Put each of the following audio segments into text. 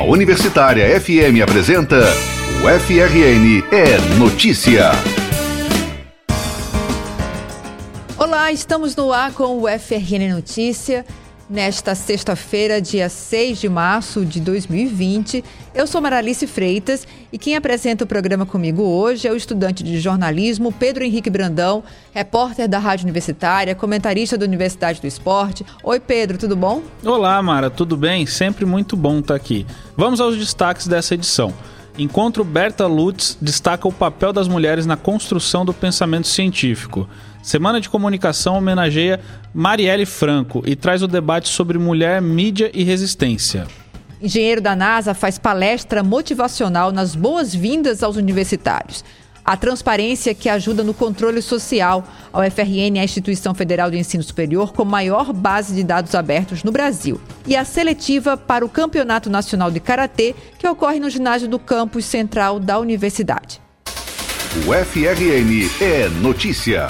A Universitária FM apresenta o FRN é Notícia. Olá, estamos no ar com o FRN Notícia. Nesta sexta-feira, dia 6 de março de 2020, eu sou Maralice Freitas e quem apresenta o programa comigo hoje é o estudante de jornalismo Pedro Henrique Brandão, repórter da Rádio Universitária, comentarista da Universidade do Esporte. Oi, Pedro, tudo bom? Olá, Mara, tudo bem? Sempre muito bom estar aqui. Vamos aos destaques dessa edição. Encontro Berta Lutz destaca o papel das mulheres na construção do pensamento científico. Semana de Comunicação homenageia Marielle Franco e traz o debate sobre mulher, mídia e resistência. Engenheiro da NASA faz palestra motivacional nas boas-vindas aos universitários. A transparência que ajuda no controle social. A UFRN é a instituição federal de ensino superior com maior base de dados abertos no Brasil. E a seletiva para o Campeonato Nacional de Karatê, que ocorre no ginásio do campus central da universidade. O FRN é notícia.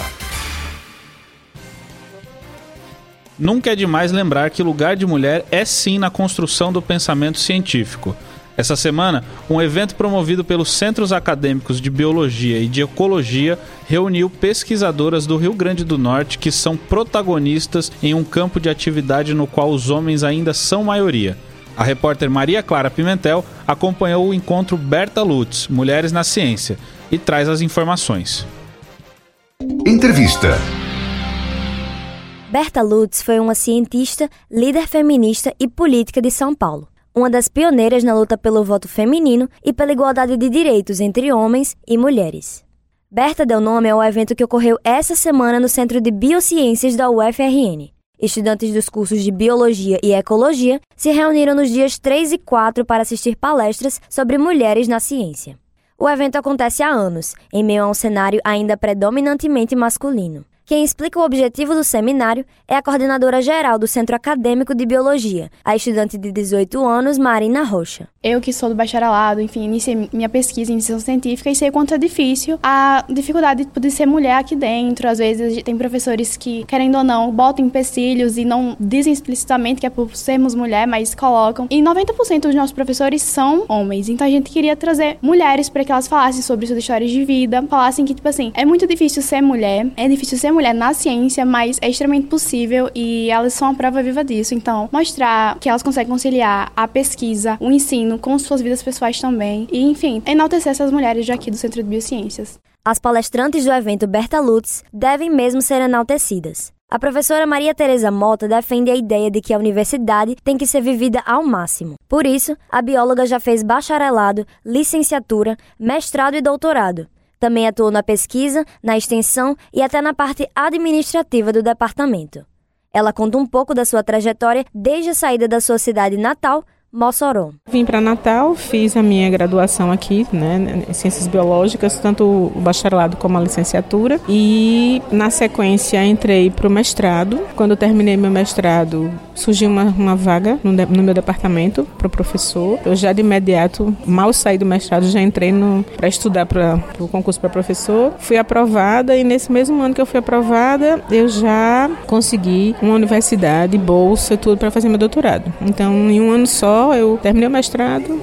Nunca é demais lembrar que lugar de mulher é sim na construção do pensamento científico. Essa semana, um evento promovido pelos Centros Acadêmicos de Biologia e de Ecologia reuniu pesquisadoras do Rio Grande do Norte que são protagonistas em um campo de atividade no qual os homens ainda são maioria. A repórter Maria Clara Pimentel acompanhou o encontro Berta Lutz, Mulheres na Ciência, e traz as informações. Entrevista. Berta Lutz foi uma cientista, líder feminista e política de São Paulo. Uma das pioneiras na luta pelo voto feminino e pela igualdade de direitos entre homens e mulheres. Berta deu nome ao evento que ocorreu essa semana no Centro de Biociências da UFRN. Estudantes dos cursos de Biologia e Ecologia se reuniram nos dias 3 e 4 para assistir palestras sobre mulheres na ciência. O evento acontece há anos, em meio a um cenário ainda predominantemente masculino. Quem explica o objetivo do seminário é a coordenadora geral do Centro Acadêmico de Biologia, a estudante de 18 anos, Marina Rocha. Eu que sou do bacharelado, enfim, iniciei minha pesquisa em iniciação científica e sei quanto é difícil a dificuldade de ser mulher aqui dentro. Às vezes tem professores que, querendo ou não, botam empecilhos e não dizem explicitamente que é por sermos mulher, mas colocam. E 90% dos nossos professores são homens. Então a gente queria trazer mulheres para que elas falassem sobre suas histórias de vida, falassem que, tipo assim, é muito difícil ser mulher, é difícil ser mulher mulher na ciência, mas é extremamente possível e elas são a prova viva disso. Então, mostrar que elas conseguem conciliar a pesquisa, o ensino com suas vidas pessoais também. E, enfim, enaltecer essas mulheres aqui do Centro de Biociências. As palestrantes do evento Berta Lutz devem mesmo ser enaltecidas. A professora Maria Tereza Mota defende a ideia de que a universidade tem que ser vivida ao máximo. Por isso, a bióloga já fez bacharelado, licenciatura, mestrado e doutorado. Também atuou na pesquisa, na extensão e até na parte administrativa do departamento. Ela conta um pouco da sua trajetória desde a saída da sua cidade natal Mossoró. Vim para Natal, fiz a minha graduação aqui, né, em ciências biológicas, tanto o bacharelado como a licenciatura, e na sequência entrei para o mestrado. Quando terminei meu mestrado, surgiu uma, uma vaga no, no, meu departamento para o professor. Eu já de imediato, mal saí do mestrado, já entrei para estudar para o concurso para professor. Fui aprovada e nesse mesmo ano que eu fui aprovada, eu já consegui uma universidade, bolsa, tudo para fazer meu doutorado. Então, em um ano só eu terminei o mestrado,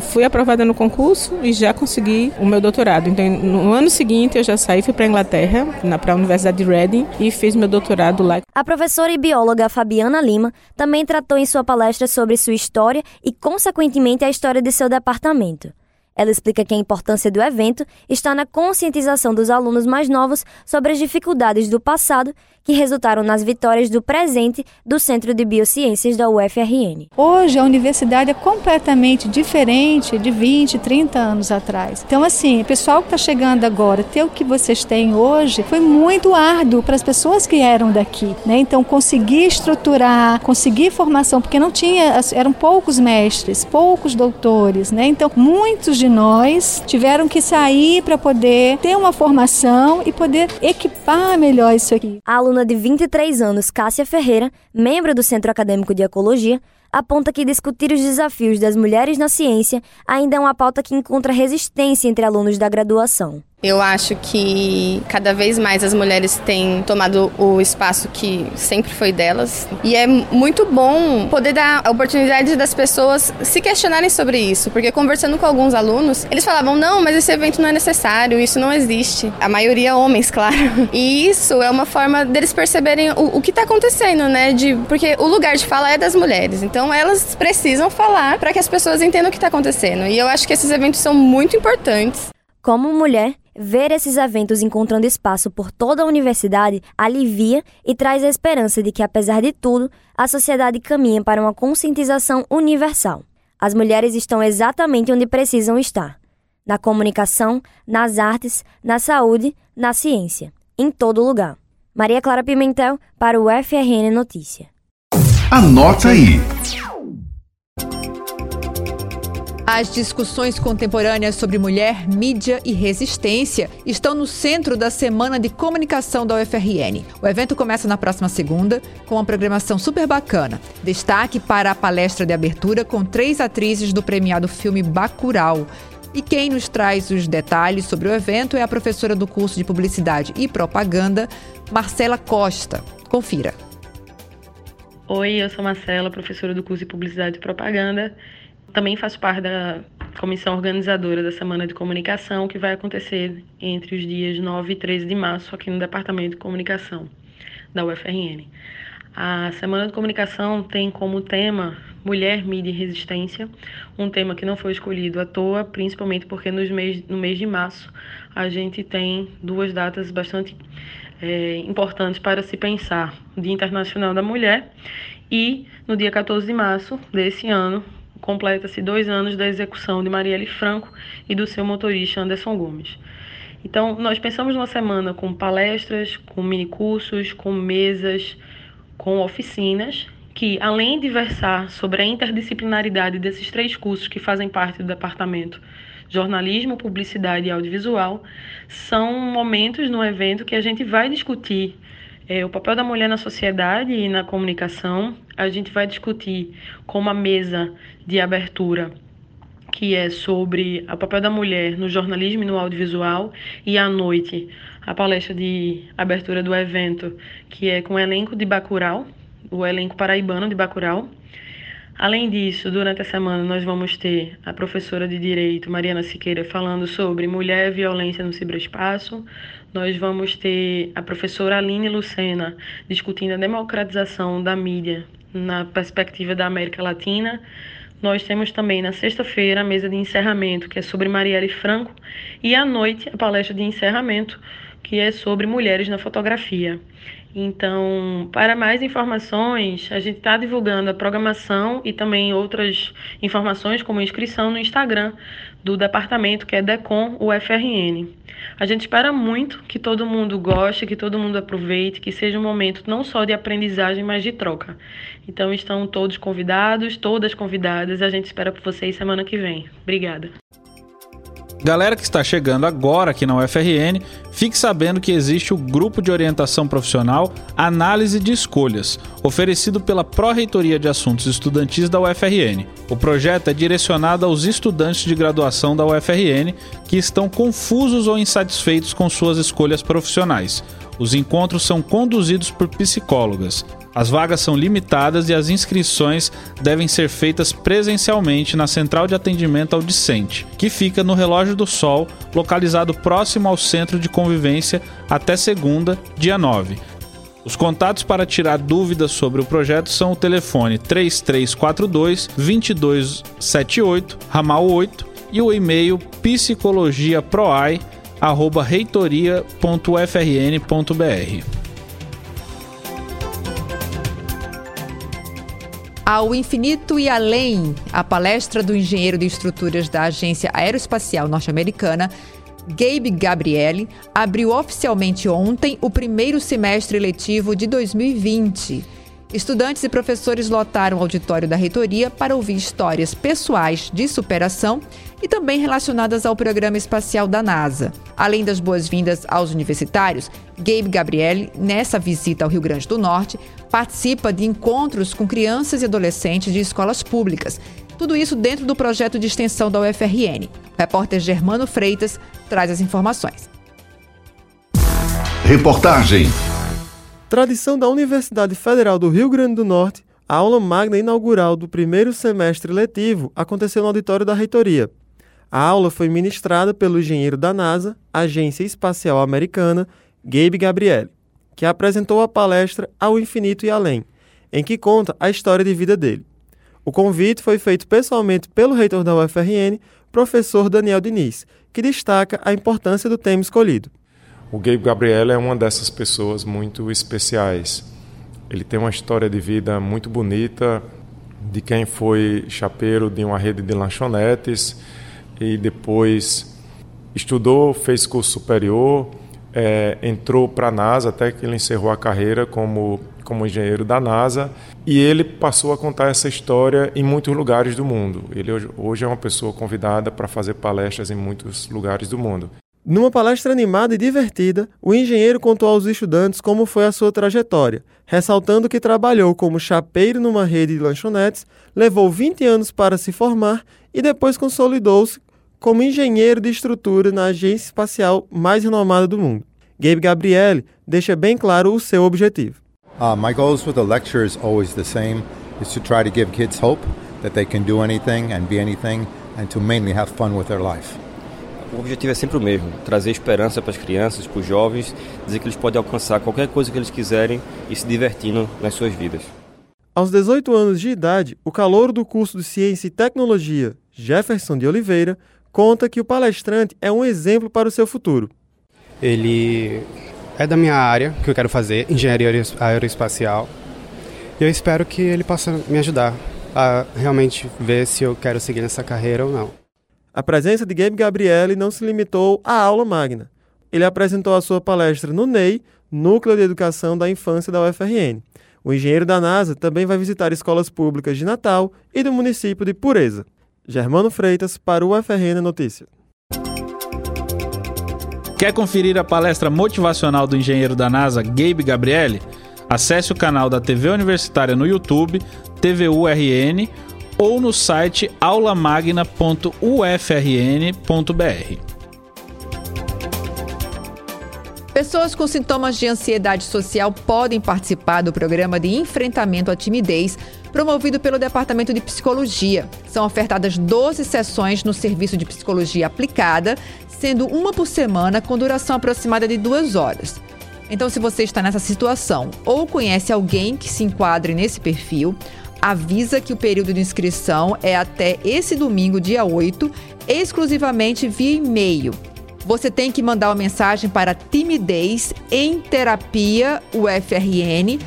fui aprovada no concurso e já consegui o meu doutorado. Então, no ano seguinte, eu já saí, fui para a Inglaterra, para a Universidade de Reading, e fiz meu doutorado lá. A professora e bióloga Fabiana Lima também tratou em sua palestra sobre sua história e, consequentemente, a história de seu departamento. Ela explica que a importância do evento está na conscientização dos alunos mais novos sobre as dificuldades do passado que resultaram nas vitórias do presente do Centro de Biociências da UFRN. Hoje a universidade é completamente diferente de 20, 30 anos atrás. Então, assim, o pessoal que está chegando agora, ter o que vocês têm hoje, foi muito árduo para as pessoas que eram daqui. Né? Então, conseguir estruturar, conseguir formação, porque não tinha, eram poucos mestres, poucos doutores. Né? Então, muitos de nós tiveram que sair para poder ter uma formação e poder equipar melhor isso aqui. A aluna de 23 anos, Cássia Ferreira, membro do Centro Acadêmico de Ecologia, aponta que discutir os desafios das mulheres na ciência ainda é uma pauta que encontra resistência entre alunos da graduação. Eu acho que cada vez mais as mulheres têm tomado o espaço que sempre foi delas. E é muito bom poder dar a oportunidade das pessoas se questionarem sobre isso. Porque conversando com alguns alunos, eles falavam: não, mas esse evento não é necessário, isso não existe. A maioria homens, claro. E isso é uma forma deles perceberem o, o que está acontecendo, né? De, porque o lugar de fala é das mulheres. Então elas precisam falar para que as pessoas entendam o que está acontecendo. E eu acho que esses eventos são muito importantes. Como mulher, ver esses eventos encontrando espaço por toda a universidade alivia e traz a esperança de que, apesar de tudo, a sociedade caminha para uma conscientização universal. As mulheres estão exatamente onde precisam estar: na comunicação, nas artes, na saúde, na ciência, em todo lugar. Maria Clara Pimentel para o FRN Notícia. Anota aí. As discussões contemporâneas sobre mulher, mídia e resistência estão no centro da Semana de Comunicação da UFRN. O evento começa na próxima segunda, com uma programação super bacana. Destaque para a palestra de abertura com três atrizes do premiado filme Bacurau. E quem nos traz os detalhes sobre o evento é a professora do curso de Publicidade e Propaganda, Marcela Costa. Confira. Oi, eu sou Marcela, professora do curso de Publicidade e Propaganda também faço parte da comissão organizadora da Semana de Comunicação, que vai acontecer entre os dias 9 e 13 de março aqui no Departamento de Comunicação da UFRN. A Semana de Comunicação tem como tema Mulher, Mídia e Resistência, um tema que não foi escolhido à toa, principalmente porque nos mês, no mês de março a gente tem duas datas bastante é, importantes para se pensar: o Dia Internacional da Mulher e no dia 14 de março desse ano, completa-se dois anos da execução de Marielle Franco e do seu motorista Anderson Gomes. Então, nós pensamos numa semana com palestras, com minicursos, com mesas, com oficinas, que, além de versar sobre a interdisciplinaridade desses três cursos que fazem parte do departamento jornalismo, publicidade e audiovisual, são momentos no evento que a gente vai discutir é, o papel da mulher na sociedade e na comunicação. A gente vai discutir com uma mesa de abertura que é sobre o papel da mulher no jornalismo e no audiovisual, e à noite a palestra de abertura do evento, que é com o elenco de Bacurau, o elenco paraibano de Bacurau. Além disso, durante a semana nós vamos ter a professora de Direito, Mariana Siqueira, falando sobre mulher e violência no ciberespaço. Nós vamos ter a professora Aline Lucena discutindo a democratização da mídia na perspectiva da América Latina. Nós temos também na sexta-feira a mesa de encerramento, que é sobre Marielle Franco, e à noite a palestra de encerramento, que é sobre mulheres na fotografia. Então, para mais informações, a gente está divulgando a programação e também outras informações, como inscrição no Instagram do departamento, que é Decom UFRN. A gente espera muito que todo mundo goste, que todo mundo aproveite, que seja um momento não só de aprendizagem, mas de troca. Então, estão todos convidados, todas convidadas. A gente espera por vocês semana que vem. Obrigada. Galera que está chegando agora aqui na UFRN, fique sabendo que existe o Grupo de Orientação Profissional Análise de Escolhas, oferecido pela Pró-Reitoria de Assuntos Estudantis da UFRN. O projeto é direcionado aos estudantes de graduação da UFRN que estão confusos ou insatisfeitos com suas escolhas profissionais. Os encontros são conduzidos por psicólogas. As vagas são limitadas e as inscrições devem ser feitas presencialmente na Central de Atendimento ao Discente, que fica no Relógio do Sol, localizado próximo ao Centro de Convivência, até segunda, dia 9. Os contatos para tirar dúvidas sobre o projeto são o telefone 3342 2278, ramal 8, e o e-mail psicologiaproai@reitoria.ufrn.br. Ao Infinito e Além, a palestra do engenheiro de estruturas da Agência Aeroespacial Norte-Americana, Gabe Gabriele, abriu oficialmente ontem o primeiro semestre letivo de 2020. Estudantes e professores lotaram o auditório da reitoria para ouvir histórias pessoais de superação e também relacionadas ao programa espacial da NASA. Além das boas-vindas aos universitários, Gabe Gabriele, nessa visita ao Rio Grande do Norte, participa de encontros com crianças e adolescentes de escolas públicas. Tudo isso dentro do projeto de extensão da UFRN. O repórter Germano Freitas traz as informações. Reportagem. Tradição da Universidade Federal do Rio Grande do Norte, a aula magna inaugural do primeiro semestre letivo aconteceu no auditório da reitoria. A aula foi ministrada pelo engenheiro da NASA, Agência Espacial Americana, Gabe Gabriele, que apresentou a palestra Ao Infinito e Além, em que conta a história de vida dele. O convite foi feito pessoalmente pelo reitor da UFRN, professor Daniel Diniz, que destaca a importância do tema escolhido. O Gabe Gabriel é uma dessas pessoas muito especiais. Ele tem uma história de vida muito bonita, de quem foi chapeiro de uma rede de lanchonetes e depois estudou, fez curso superior, é, entrou para a NASA até que ele encerrou a carreira como, como engenheiro da NASA e ele passou a contar essa história em muitos lugares do mundo. Ele hoje, hoje é uma pessoa convidada para fazer palestras em muitos lugares do mundo. Numa palestra animada e divertida, o engenheiro contou aos estudantes como foi a sua trajetória, ressaltando que trabalhou como chapeiro numa rede de lanchonetes, levou 20 anos para se formar e depois consolidou-se como engenheiro de estrutura na agência espacial mais renomada do mundo. Gabe Gabriele deixa bem claro o seu objetivo. Uh, my goals with the lecture is always the same: is to try to give kids hope that they can do anything and be anything, and to mainly have fun with their life. O objetivo é sempre o mesmo: trazer esperança para as crianças, para os jovens, dizer que eles podem alcançar qualquer coisa que eles quiserem e se divertindo nas suas vidas. Aos 18 anos de idade, o calouro do curso de Ciência e Tecnologia, Jefferson de Oliveira, conta que o palestrante é um exemplo para o seu futuro. Ele é da minha área, que eu quero fazer, engenharia aeroespacial. E eu espero que ele possa me ajudar a realmente ver se eu quero seguir nessa carreira ou não. A presença de Gabe Gabriele não se limitou à aula magna. Ele apresentou a sua palestra no NEI, Núcleo de Educação da Infância da UFRN. O engenheiro da NASA também vai visitar escolas públicas de Natal e do município de Pureza. Germano Freitas para o UFRN Notícia. Quer conferir a palestra motivacional do engenheiro da NASA, Gabe Gabriele? Acesse o canal da TV Universitária no YouTube, TVURN ou no site aulamagna.ufrn.br. Pessoas com sintomas de ansiedade social podem participar do programa de enfrentamento à timidez promovido pelo Departamento de Psicologia. São ofertadas 12 sessões no serviço de psicologia aplicada, sendo uma por semana com duração aproximada de duas horas. Então, se você está nessa situação ou conhece alguém que se enquadre nesse perfil, avisa que o período de inscrição é até esse domingo, dia 8, exclusivamente via e-mail. Você tem que mandar uma mensagem para timidez em terapia ufrn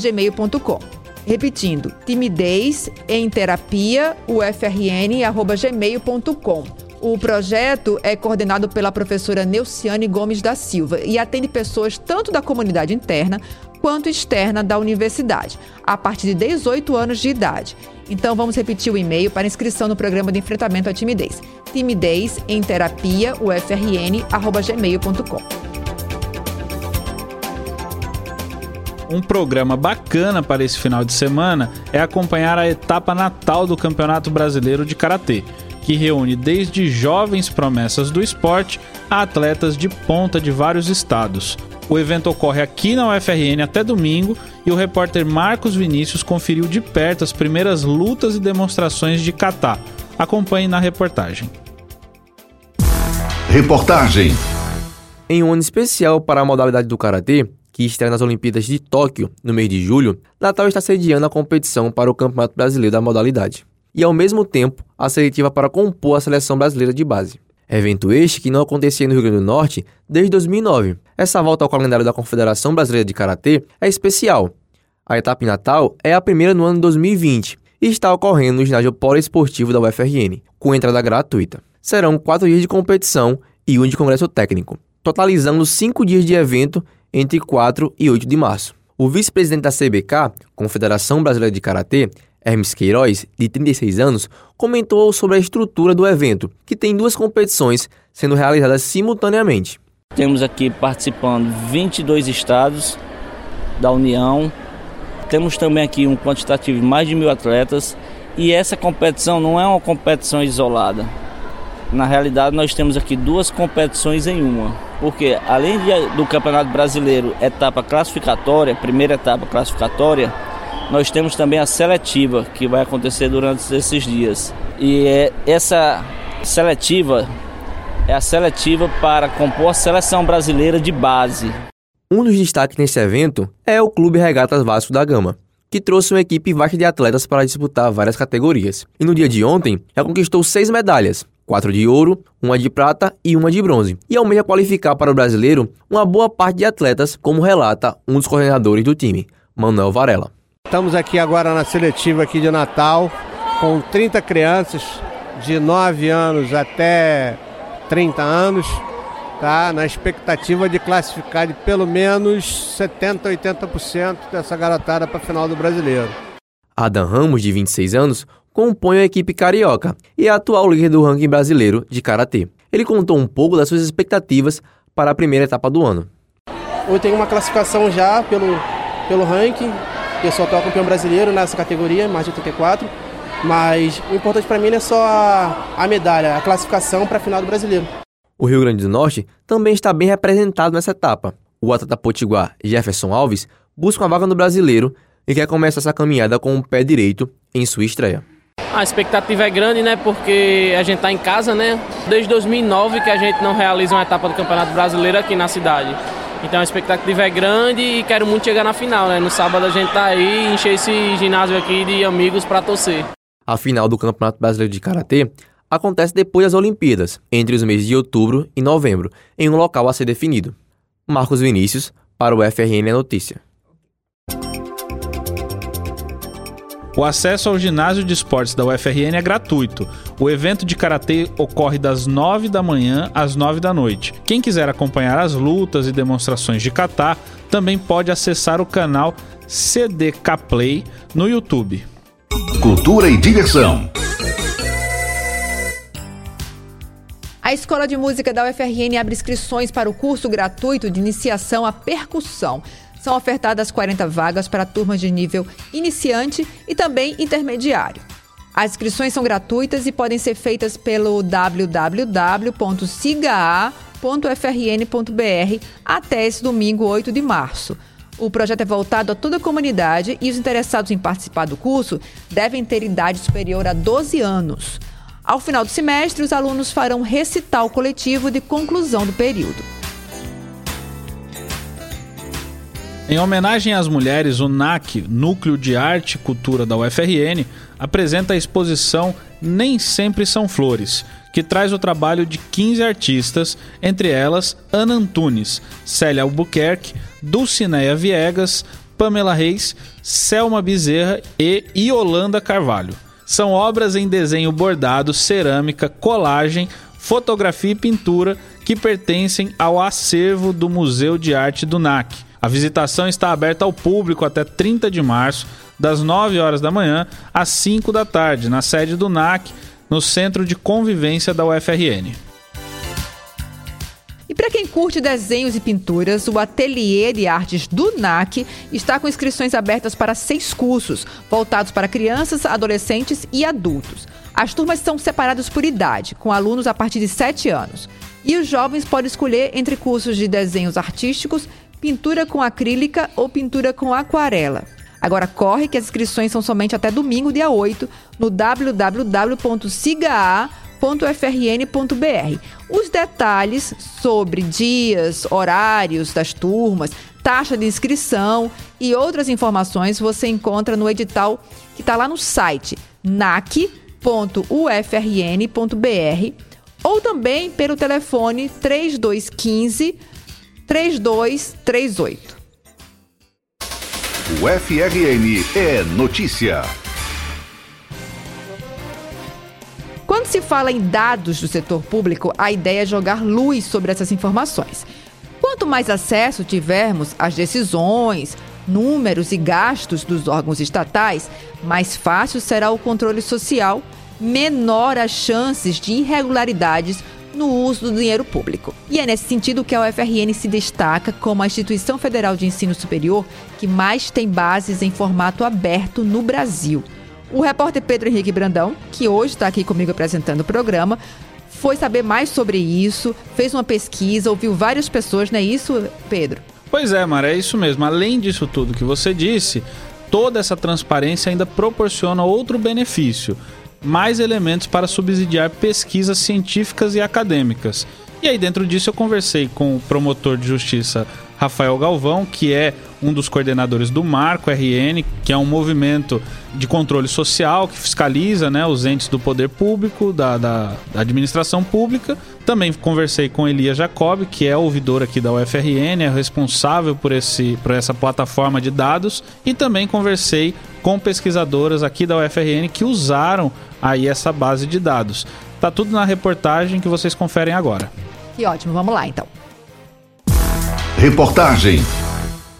gmail.com. Repetindo, timidez em terapia ufrn gmail.com. O projeto é coordenado pela professora Neuciane Gomes da Silva e atende pessoas tanto da comunidade interna quanto externa da universidade, a partir de 18 anos de idade. Então vamos repetir o e-mail para inscrição no programa de enfrentamento à timidez. Timidez em terapia ufrn@gmail.com. Um programa bacana para esse final de semana é acompanhar a etapa natal do Campeonato Brasileiro de Karatê, que reúne desde jovens promessas do esporte a atletas de ponta de vários estados. O evento ocorre aqui na UFRN até domingo e o repórter Marcos Vinícius conferiu de perto as primeiras lutas e demonstrações de kata. Acompanhe na reportagem. Reportagem. Em um ano especial para a modalidade do karatê, que estreia nas Olimpíadas de Tóquio no mês de julho, Natal está sediando a competição para o Campeonato Brasileiro da modalidade e, ao mesmo tempo, a seletiva para compor a seleção brasileira de base. Evento este que não acontecia no Rio Grande do Norte desde 2009. Essa volta ao calendário da Confederação Brasileira de Karatê é especial. A etapa em Natal é a primeira no ano 2020 e está ocorrendo no ginásio poliesportivo da UFRN, com entrada gratuita. Serão quatro dias de competição e um de congresso técnico, totalizando cinco dias de evento entre 4 e 8 de março. O vice-presidente da CBK, Confederação Brasileira de Karatê, Hermes Queiroz, de 36 anos, comentou sobre a estrutura do evento, que tem duas competições sendo realizadas simultaneamente. Temos aqui participando 22 estados da União. Temos também aqui um quantitativo de mais de mil atletas. E essa competição não é uma competição isolada. Na realidade, nós temos aqui duas competições em uma. porque além de, do Campeonato Brasileiro, etapa classificatória, primeira etapa classificatória, nós temos também a seletiva que vai acontecer durante esses dias. E é, essa seletiva é a seletiva para compor a seleção brasileira de base. Um dos destaques nesse evento é o Clube Regatas Vasco da Gama, que trouxe uma equipe vasta de atletas para disputar várias categorias. E no dia de ontem, já conquistou seis medalhas, quatro de ouro, uma de prata e uma de bronze. E almeja qualificar para o brasileiro uma boa parte de atletas, como relata um dos coordenadores do time, Manuel Varela. Estamos aqui agora na seletiva aqui de Natal, com 30 crianças de 9 anos até 30 anos, tá? na expectativa de classificar de pelo menos 70, 80% dessa garotada para a final do brasileiro. Adam Ramos, de 26 anos, compõe a equipe carioca e é atual líder do ranking brasileiro de karatê. Ele contou um pouco das suas expectativas para a primeira etapa do ano. Eu tenho uma classificação já pelo, pelo ranking, eu sou atual campeão brasileiro nessa categoria, mais de 84, mas o importante para mim não é só a, a medalha, a classificação para a final do brasileiro. O Rio Grande do Norte também está bem representado nessa etapa. O atleta potiguar Jefferson Alves busca uma vaga no brasileiro e quer começar essa caminhada com o pé direito em sua estreia. A expectativa é grande, né? Porque a gente está em casa, né? Desde 2009 que a gente não realiza uma etapa do Campeonato Brasileiro aqui na cidade. Então a expectativa é grande e quero muito chegar na final, né? No sábado a gente tá aí e encher esse ginásio aqui de amigos para torcer. A final do Campeonato Brasileiro de Karatê acontece depois das Olimpíadas, entre os meses de outubro e novembro, em um local a ser definido. Marcos Vinícius, para o FRN Notícia. O acesso ao ginásio de esportes da UFRN é gratuito. O evento de karatê ocorre das 9 da manhã às 9 da noite. Quem quiser acompanhar as lutas e demonstrações de kata também pode acessar o canal CDK Play no YouTube. Cultura e diversão. A Escola de Música da UFRN abre inscrições para o curso gratuito de iniciação à percussão. São ofertadas 40 vagas para turmas de nível iniciante e também intermediário. As inscrições são gratuitas e podem ser feitas pelo www.sigaa.frn.br até esse domingo, 8 de março. O projeto é voltado a toda a comunidade e os interessados em participar do curso devem ter idade superior a 12 anos. Ao final do semestre, os alunos farão recital coletivo de conclusão do período. Em homenagem às mulheres, o NAC, Núcleo de Arte e Cultura da UFRN, apresenta a exposição Nem Sempre São Flores, que traz o trabalho de 15 artistas, entre elas Ana Antunes, Célia Albuquerque, Dulcineia Viegas, Pamela Reis, Selma Bezerra e Iolanda Carvalho. São obras em desenho bordado, cerâmica, colagem, fotografia e pintura que pertencem ao acervo do Museu de Arte do NAC a visitação está aberta ao público até 30 de março, das 9 horas da manhã às 5 da tarde, na sede do NAC, no Centro de Convivência da UFRN. E para quem curte desenhos e pinturas, o Ateliê de Artes do NAC está com inscrições abertas para seis cursos, voltados para crianças, adolescentes e adultos. As turmas são separadas por idade, com alunos a partir de 7 anos. E os jovens podem escolher entre cursos de desenhos artísticos, pintura com acrílica ou pintura com aquarela. Agora corre que as inscrições são somente até domingo, dia 8, no www.sigaa.frn.br. Os detalhes sobre dias, horários das turmas, taxa de inscrição e outras informações você encontra no edital que está lá no site nac.ufrn.br ou também pelo telefone 3215 3238. O FRN é notícia. Quando se fala em dados do setor público, a ideia é jogar luz sobre essas informações. Quanto mais acesso tivermos às decisões, números e gastos dos órgãos estatais, mais fácil será o controle social, menor as chances de irregularidades no uso do dinheiro público. E é nesse sentido que a UFRN se destaca como a instituição federal de ensino superior que mais tem bases em formato aberto no Brasil. O repórter Pedro Henrique Brandão, que hoje está aqui comigo apresentando o programa, foi saber mais sobre isso, fez uma pesquisa, ouviu várias pessoas, não é isso, Pedro? Pois é, Mara, é isso mesmo. Além disso tudo que você disse, toda essa transparência ainda proporciona outro benefício: mais elementos para subsidiar pesquisas científicas e acadêmicas. E aí, dentro disso, eu conversei com o promotor de justiça Rafael Galvão, que é um dos coordenadores do Marco RN, que é um movimento de controle social que fiscaliza né, os entes do poder público, da, da, da administração pública. Também conversei com Elia Jacob, que é ouvidor aqui da UFRN, é responsável por, esse, por essa plataforma de dados. E também conversei com pesquisadoras aqui da UFRN que usaram aí essa base de dados. Tá tudo na reportagem que vocês conferem agora. Que ótimo, vamos lá então. Reportagem.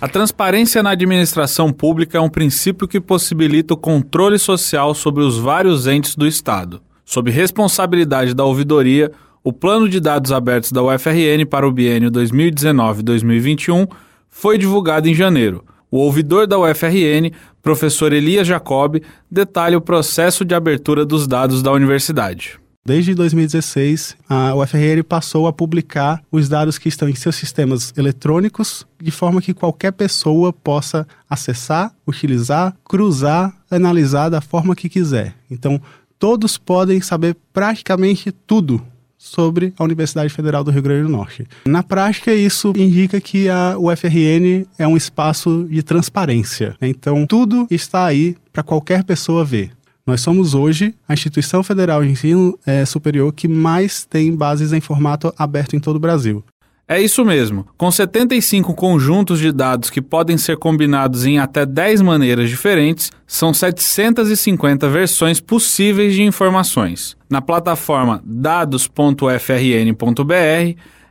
A transparência na administração pública é um princípio que possibilita o controle social sobre os vários entes do Estado. Sob responsabilidade da ouvidoria, o Plano de Dados Abertos da UFRN para o biênio 2019-2021 foi divulgado em janeiro. O ouvidor da UFRN, professor Elias Jacob, detalha o processo de abertura dos dados da universidade. Desde 2016, a UFRN passou a publicar os dados que estão em seus sistemas eletrônicos, de forma que qualquer pessoa possa acessar, utilizar, cruzar, analisar da forma que quiser. Então, todos podem saber praticamente tudo sobre a Universidade Federal do Rio Grande do Norte. Na prática, isso indica que a UFRN é um espaço de transparência. Então, tudo está aí para qualquer pessoa ver. Nós somos hoje a instituição federal de ensino é, superior que mais tem bases em formato aberto em todo o Brasil. É isso mesmo. Com 75 conjuntos de dados que podem ser combinados em até 10 maneiras diferentes, são 750 versões possíveis de informações. Na plataforma dados.frn.br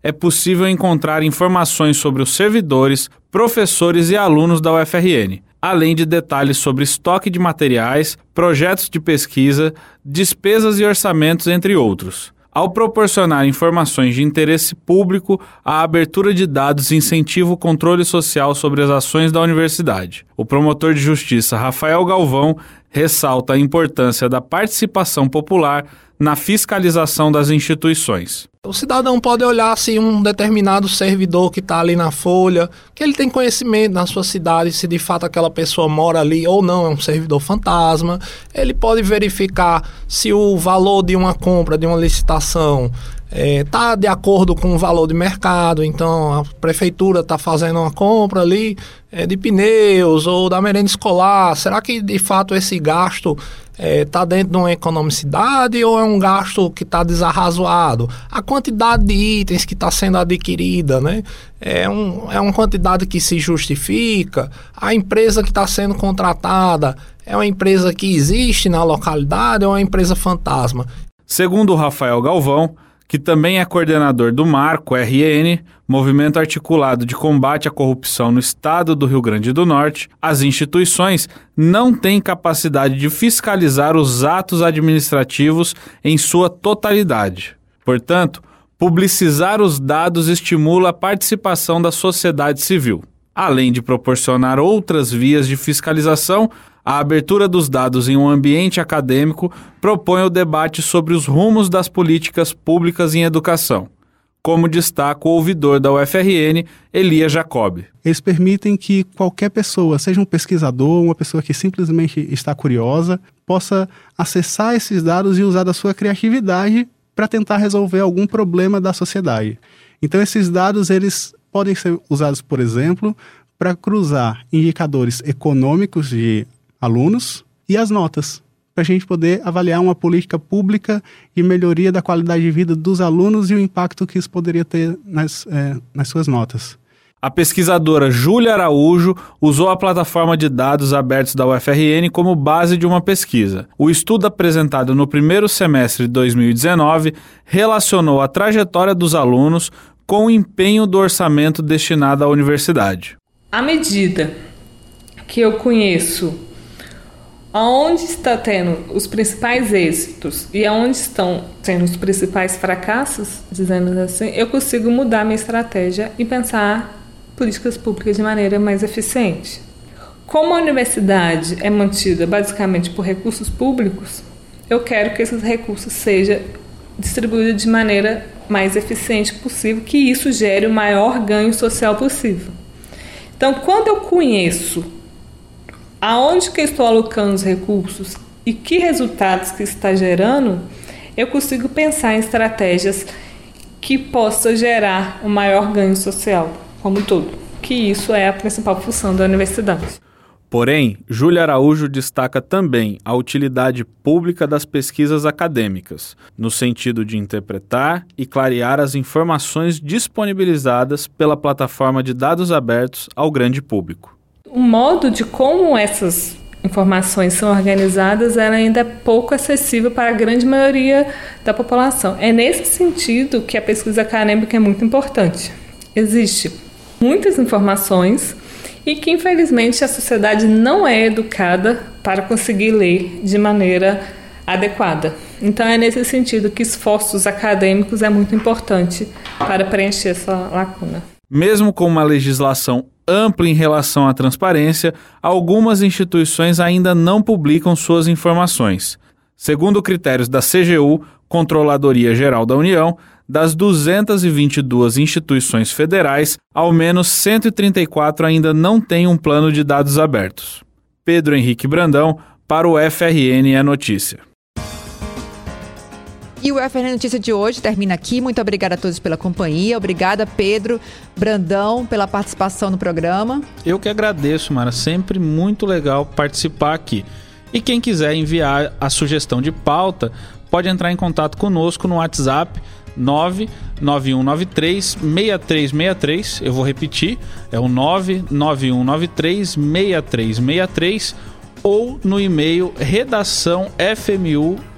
é possível encontrar informações sobre os servidores, professores e alunos da UFRN além de detalhes sobre estoque de materiais, projetos de pesquisa, despesas e orçamentos, entre outros. Ao proporcionar informações de interesse público, a abertura de dados incentiva o controle social sobre as ações da universidade. O promotor de justiça Rafael Galvão ressalta a importância da participação popular na fiscalização das instituições. O cidadão pode olhar se um determinado servidor que está ali na folha, que ele tem conhecimento na sua cidade, se de fato aquela pessoa mora ali ou não, é um servidor fantasma. Ele pode verificar se o valor de uma compra, de uma licitação, está é, de acordo com o valor de mercado, então a prefeitura está fazendo uma compra ali é, de pneus ou da merenda escolar. Será que de fato esse gasto está é, tá dentro de uma economicidade ou é um gasto que está desarrazoado? A quantidade de itens que está sendo adquirida, né? É, um, é uma quantidade que se justifica. A empresa que está sendo contratada é uma empresa que existe na localidade ou é uma empresa fantasma? Segundo Rafael Galvão, que também é coordenador do Marco RN, movimento articulado de combate à corrupção no estado do Rio Grande do Norte, as instituições não têm capacidade de fiscalizar os atos administrativos em sua totalidade. Portanto, publicizar os dados estimula a participação da sociedade civil, além de proporcionar outras vias de fiscalização a abertura dos dados em um ambiente acadêmico propõe o debate sobre os rumos das políticas públicas em educação, como destaca o ouvidor da UFRN, Elia Jacob. Eles permitem que qualquer pessoa, seja um pesquisador, uma pessoa que simplesmente está curiosa, possa acessar esses dados e usar da sua criatividade para tentar resolver algum problema da sociedade. Então esses dados eles podem ser usados, por exemplo, para cruzar indicadores econômicos de alunos e as notas, para a gente poder avaliar uma política pública de melhoria da qualidade de vida dos alunos e o impacto que isso poderia ter nas, é, nas suas notas. A pesquisadora Júlia Araújo usou a plataforma de dados abertos da UFRN como base de uma pesquisa. O estudo apresentado no primeiro semestre de 2019 relacionou a trajetória dos alunos com o empenho do orçamento destinado à universidade. À medida que eu conheço aonde está tendo os principais êxitos e aonde estão tendo os principais fracassos, dizendo assim, eu consigo mudar minha estratégia e pensar políticas públicas de maneira mais eficiente. Como a universidade é mantida basicamente por recursos públicos, eu quero que esses recursos sejam distribuído de maneira mais eficiente possível, que isso gere o maior ganho social possível. Então, quando eu conheço aonde que estou alocando os recursos e que resultados que está gerando, eu consigo pensar em estratégias que possa gerar um maior ganho social como um todo, que isso é a principal função da universidade. Porém, Júlia Araújo destaca também a utilidade pública das pesquisas acadêmicas, no sentido de interpretar e clarear as informações disponibilizadas pela plataforma de dados abertos ao grande público. O modo de como essas informações são organizadas ela ainda é pouco acessível para a grande maioria da população. É nesse sentido que a pesquisa acadêmica é muito importante. Existe muitas informações e que infelizmente a sociedade não é educada para conseguir ler de maneira adequada. Então é nesse sentido que esforços acadêmicos é muito importante para preencher essa lacuna. Mesmo com uma legislação ampla em relação à transparência, algumas instituições ainda não publicam suas informações. Segundo critérios da CGU, Controladoria Geral da União, das 222 instituições federais, ao menos 134 ainda não têm um plano de dados abertos. Pedro Henrique Brandão, para o FRN é Notícia. E o FRN Notícia de hoje termina aqui. Muito obrigada a todos pela companhia. Obrigada, Pedro Brandão, pela participação no programa. Eu que agradeço, Mara. Sempre muito legal participar aqui. E quem quiser enviar a sugestão de pauta, pode entrar em contato conosco no WhatsApp 99193 6363. Eu vou repetir, é o 99193 6363 ou no e-mail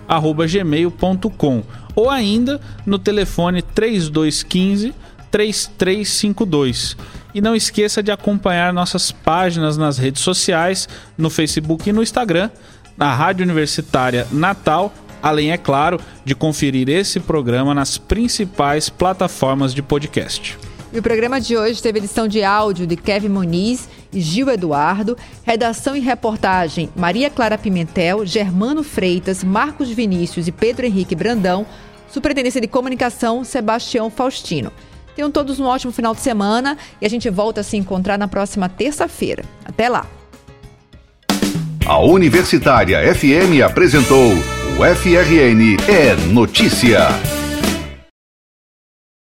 redaçãofmu@gmail.com ou ainda no telefone 3215 3352. E não esqueça de acompanhar nossas páginas nas redes sociais, no Facebook e no Instagram, na Rádio Universitária Natal além, é claro, de conferir esse programa nas principais plataformas de podcast. E o programa de hoje teve edição de áudio de Kevin Muniz Gil Eduardo, redação e reportagem Maria Clara Pimentel, Germano Freitas, Marcos Vinícius e Pedro Henrique Brandão, superintendência de comunicação Sebastião Faustino. Tenham todos um ótimo final de semana e a gente volta a se encontrar na próxima terça-feira. Até lá! A Universitária FM apresentou o FRN é Notícia.